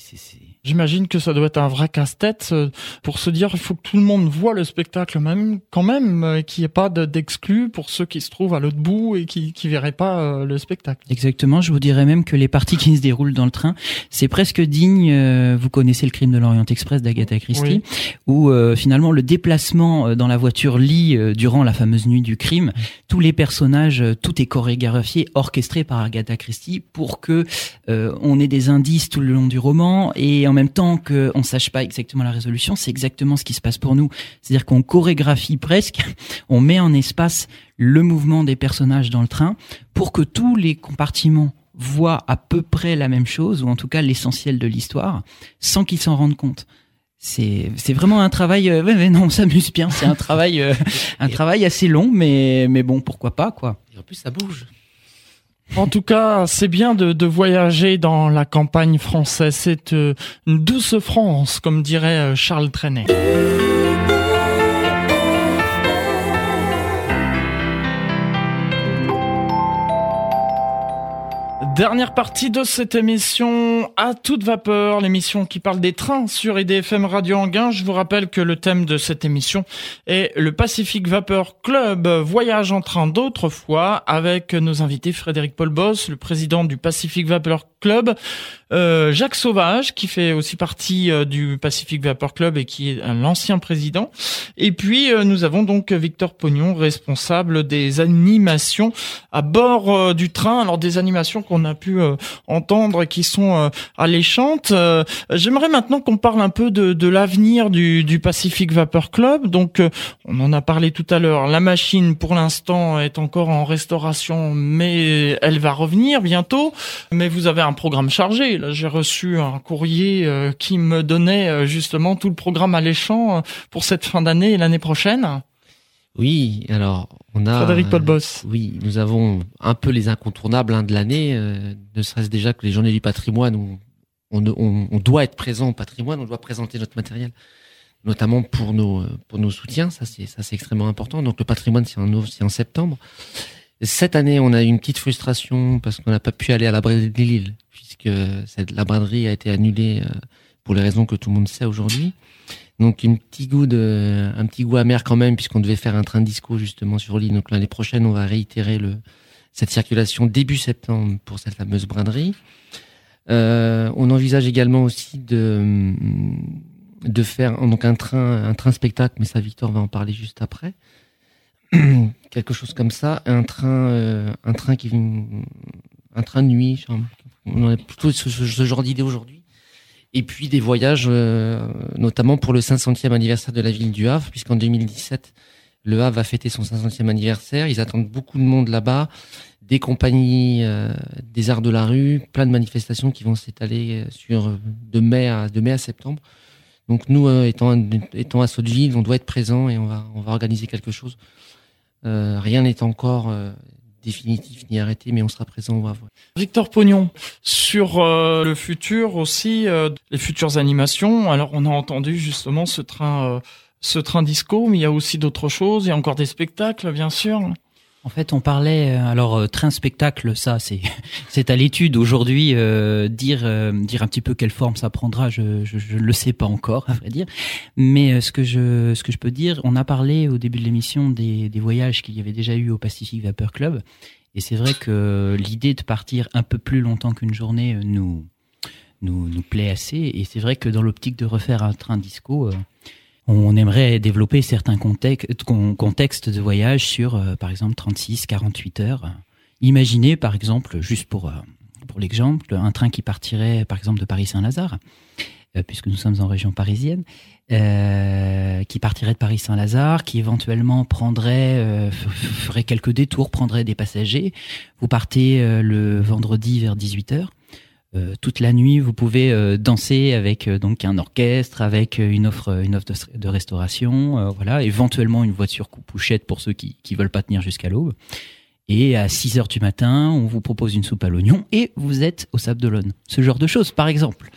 J'imagine que ça doit être un vrai casse-tête euh, pour se dire il faut que tout le monde voit le spectacle même quand même euh, qu'il n'y ait pas d'exclus pour ceux qui se trouvent à l'autre bout et qui qui verraient pas euh, le spectacle. Exactement, je vous dirais même que les parties qui se déroulent dans le train, c'est presque digne vous connaissez le crime de l'Orient Express d'Agatha Christie où finalement le déplacement dans la voiture lit durant la fameuse nuit du crime, tous les personnages tout est chorégraphié, orchestré par Agatha Christie pour que on ait des indices tout le long du roman et en même temps qu'on ne sache pas exactement la résolution, c'est exactement ce qui se passe pour nous. C'est-à-dire qu'on chorégraphie presque, [laughs] on met en espace le mouvement des personnages dans le train pour que tous les compartiments voient à peu près la même chose, ou en tout cas l'essentiel de l'histoire, sans qu'ils s'en rendent compte. C'est vraiment un travail. Euh, mais non, on s'amuse bien. C'est un travail euh, [laughs] un travail assez long, mais mais bon, pourquoi pas quoi. Et en plus, ça bouge. En tout cas, c'est bien de, de, voyager dans la campagne française. C'est euh, une douce France, comme dirait euh, Charles Trenet. Dernière partie de cette émission à toute vapeur, l'émission qui parle des trains sur IDFM Radio Anguin. Je vous rappelle que le thème de cette émission est le Pacific Vapeur Club, voyage en train d'autrefois, avec nos invités Frédéric Paul Boss, le président du Pacific Vapeur Club, euh, Jacques Sauvage, qui fait aussi partie euh, du Pacific Vapor Club et qui est l'ancien président. Et puis, euh, nous avons donc Victor Pognon, responsable des animations à bord du train. Alors, des animations qu'on a pu entendre et qui sont alléchantes. J'aimerais maintenant qu'on parle un peu de, de l'avenir du, du Pacific Vapor Club. Donc, on en a parlé tout à l'heure. La machine, pour l'instant, est encore en restauration, mais elle va revenir bientôt. Mais vous avez un programme chargé. Là, j'ai reçu un courrier euh, qui me donnait euh, justement tout le programme alléchant euh, pour cette fin d'année et l'année prochaine. Oui, alors on a Frédéric Paul Boss. oui, nous avons un peu les incontournables hein, de l'année. ne serait-ce déjà que les journées du patrimoine où on, on, on, doit être présent au patrimoine, on doit présenter notre matériel, notamment pour nos pour nos soutiens. Ça c'est ça c'est extrêmement important. Donc le patrimoine c'est en c'est en septembre. Cette année, on a eu une petite frustration parce qu'on n'a pas pu aller à la braderie de Lille, puisque la braderie a été annulée euh, pour les raisons que tout le monde sait aujourd'hui. Donc un petit goût de, un petit goût amer quand même, puisqu'on devait faire un train disco justement sur l'île. Donc l'année prochaine, on va réitérer le, cette circulation début septembre pour cette fameuse braderie. Euh, on envisage également aussi de, faire donc un un train spectacle, mais ça Victor va en parler juste après. [clears throat] quelque chose comme ça, un train, euh, un train qui, un train de nuit. On a plutôt ce, genre d'idée aujourd'hui. Et puis des voyages, euh, notamment pour le 500e anniversaire de la ville du Havre, puisqu'en 2017, le Havre va fêter son 500e anniversaire. Ils attendent beaucoup de monde là-bas, des compagnies, euh, des arts de la rue, plein de manifestations qui vont s'étaler sur de mai à de mai à septembre. Donc nous, étant, étant à Sotteville, on doit être présent et on va, on va organiser quelque chose rien n'est encore euh, définitif ni arrêté, mais on sera présent au Havre. Victor Pognon, sur euh, le futur aussi, les futures animations. Alors on a entendu justement ce train, ce train disco, mais il y a aussi d'autres choses. Il y a encore des spectacles, bien sûr. En fait, on parlait alors euh, train spectacle, ça c'est [laughs] c'est à l'étude aujourd'hui. Euh, dire euh, dire un petit peu quelle forme ça prendra, je, je, ne le sais pas encore à vrai dire. Mais ce que je ce que je peux dire, on a parlé au début de l'émission des, des voyages qu'il y avait déjà eu au Pacific Vapor Club, et c'est vrai que l'idée de partir un peu plus longtemps qu'une journée nous nous nous plaît assez. Et c'est vrai que dans l'optique de refaire un train disco on aimerait développer certains contextes de voyage sur, euh, par exemple, 36, 48 heures. Imaginez, par exemple, juste pour, euh, pour l'exemple, un train qui partirait, par exemple, de Paris-Saint-Lazare, euh, puisque nous sommes en région parisienne, qui partirait de Paris-Saint-Lazare, qui éventuellement prendrait, ferait quelques détours, prendrait des passagers. Vous partez le vendredi vers 18 heures euh, toute la nuit, vous pouvez euh, danser avec euh, donc un orchestre, avec une offre, une offre de, restauration, voilà, éventuellement une voiture coupe-pouchette pour ceux qui qui veulent pas tenir jusqu'à l'aube. Et à 6 heures du matin, on vous propose une soupe à l'oignon et vous êtes au Sable d'Olonne. Ce genre de choses, par exemple.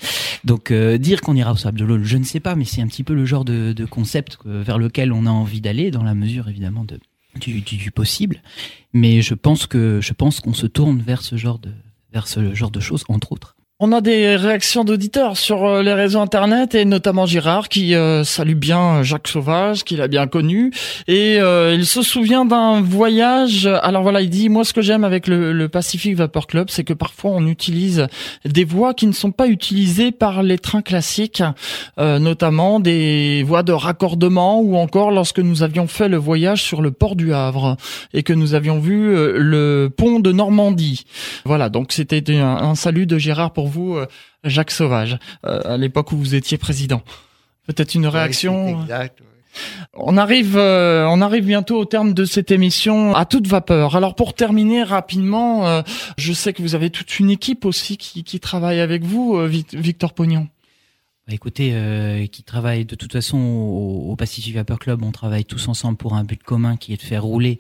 Donc dire qu'on ira au Sable d'Olonne, je ne sais pas, mais c'est un petit peu le genre de, concept vers lequel on a envie d'aller, dans la mesure évidemment de du, du, du, possible. Mais je pense que je pense qu'on se tourne vers ce genre de vers ce genre de choses, entre autres. On a des réactions d'auditeurs sur euh, les réseaux internet et notamment Girard qui euh, salue bien Jacques Sauvage, qu'il a bien connu et euh, il se souvient d'un voyage. Alors voilà, il dit moi ce que j'aime avec le, le, Pacific Vapor Club, c'est que parfois on utilise des voies qui ne sont pas utilisées par les trains classiques, notamment des voies de raccordement ou encore lorsque nous avions fait le voyage sur le port du Havre et que nous avions vu le pont de Normandie. Voilà, donc c'était un, un salut de Girard pour vous, euh, Jacques Sauvage, euh, à l'époque où vous étiez président. Peut-être une réaction. exact. On arrive, euh, on arrive bientôt au terme de cette émission à toute vapeur. Alors pour terminer rapidement, je sais que vous avez toute une équipe aussi qui, qui travaille avec vous, Victor Pognon. Bah, écoutez, qui travaille de toute façon au, Pacific Vapor Club, on travaille tous ensemble pour un but commun qui est de faire rouler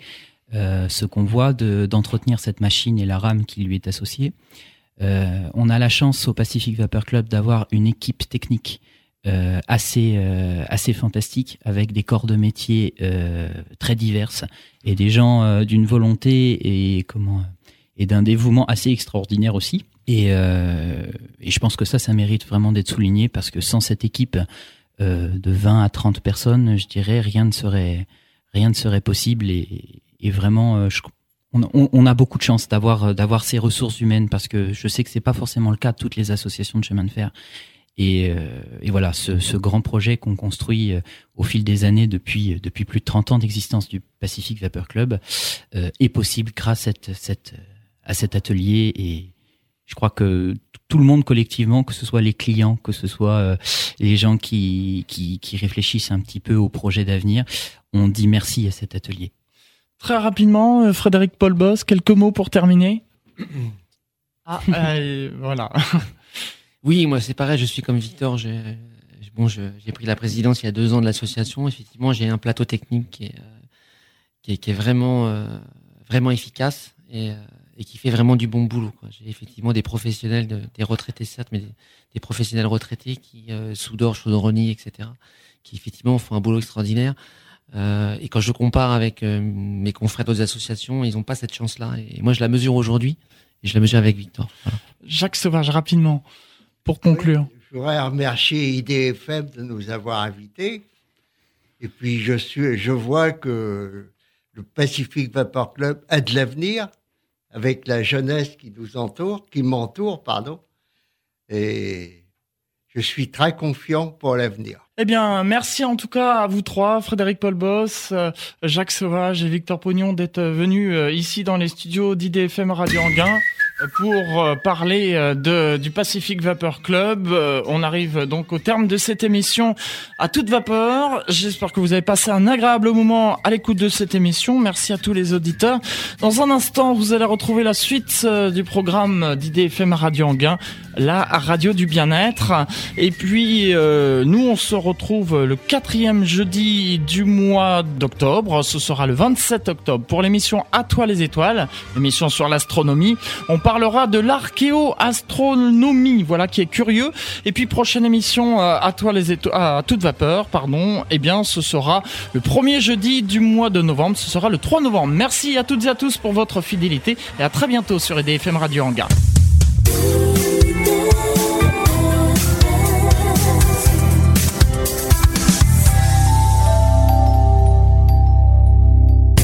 ce qu'on voit, d'entretenir cette machine et la rame qui lui est associée. Euh, on a la chance au Pacific Vapor Club d'avoir une équipe technique euh, assez euh, assez fantastique avec des corps de métier très diverses et des gens d'une volonté et comment et d'un dévouement assez extraordinaire aussi. Et, et, je pense que ça, ça mérite vraiment d'être souligné parce que sans cette équipe de 20 à 30 personnes, je dirais, rien ne serait rien ne serait possible et, et vraiment, je, on, a beaucoup de chance d'avoir euh, d'avoir ces ressources humaines parce que je sais que c'est pas forcément le cas de toutes les associations de chemin de fer. Et, euh, voilà, ce, grand projet qu'on construit euh, au fil des années depuis depuis plus de 30 ans d'existence du Pacific Vapor Club est possible grâce à, cette, à cet atelier. Et je crois que tout le monde collectivement, que ce soit les clients, que ce soit les gens qui, qui, qui réfléchissent un petit peu au projet d'avenir, on dit merci à cet atelier. Très rapidement, euh, Frédéric Paul Boss, quelques mots pour terminer. [coughs] ah, euh, voilà. [laughs] oui, moi c'est pareil, je suis comme Victor. J'ai bon, j'ai pris la présidence il y a deux ans de l'association. Effectivement, j'ai un plateau technique qui est, euh, vraiment, efficace et, qui fait vraiment du bon boulot. J'ai effectivement des professionnels, des retraités certes, mais des, professionnels retraités qui euh, chaudronniers, etc., qui effectivement font un boulot extraordinaire. Euh, et quand je compare avec euh, mes confrères d'autres associations, ils n'ont pas cette chance-là. Et moi, je la mesure aujourd'hui et je la mesure avec Victor. Jacques Sauvage, rapidement, pour conclure. je voudrais remercier IDFM de nous avoir invités. Et puis, je, suis, je vois que le Pacific Vapor Club a de l'avenir avec la jeunesse qui nous entoure, qui m'entoure, pardon. Et je suis très confiant pour l'avenir. Eh bien, merci en tout cas à vous trois, Frédéric Paul Boss, euh, Jacques Sauvage et Victor Pognon, d'être venus euh, ici dans les studios d'IDFM Radio Anguin euh, pour parler du Pacific Vapor Club. On arrive donc au terme de cette émission à toute vapeur. J'espère que vous avez passé un agréable moment à l'écoute de cette émission. Merci à tous les auditeurs. Dans un instant, vous allez retrouver la suite du programme d'IDFM Radio Anguin. La radio du bien-être. Et puis, euh, nous, on se retrouve le quatrième jeudi du mois d'octobre. Ce sera le 27 octobre pour l'émission À toi les étoiles, l'émission sur l'astronomie. On parlera de l'archéo-astronomie, voilà, qui est curieux. Et puis, prochaine émission euh, À toi les étoiles, à toute vapeur, pardon. Eh bien, ce sera le premier jeudi du mois de novembre. Ce sera le 3 novembre. Merci à toutes et à tous pour votre fidélité et à très bientôt sur EDFM Radio Hangar.